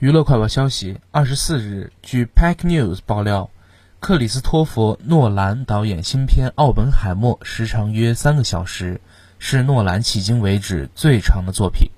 娱乐快报消息二十四日据 pack news 爆料克里斯托弗诺兰导演新片奥本海默时长约三个小时是诺兰迄今为止最长的作品。